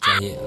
专业。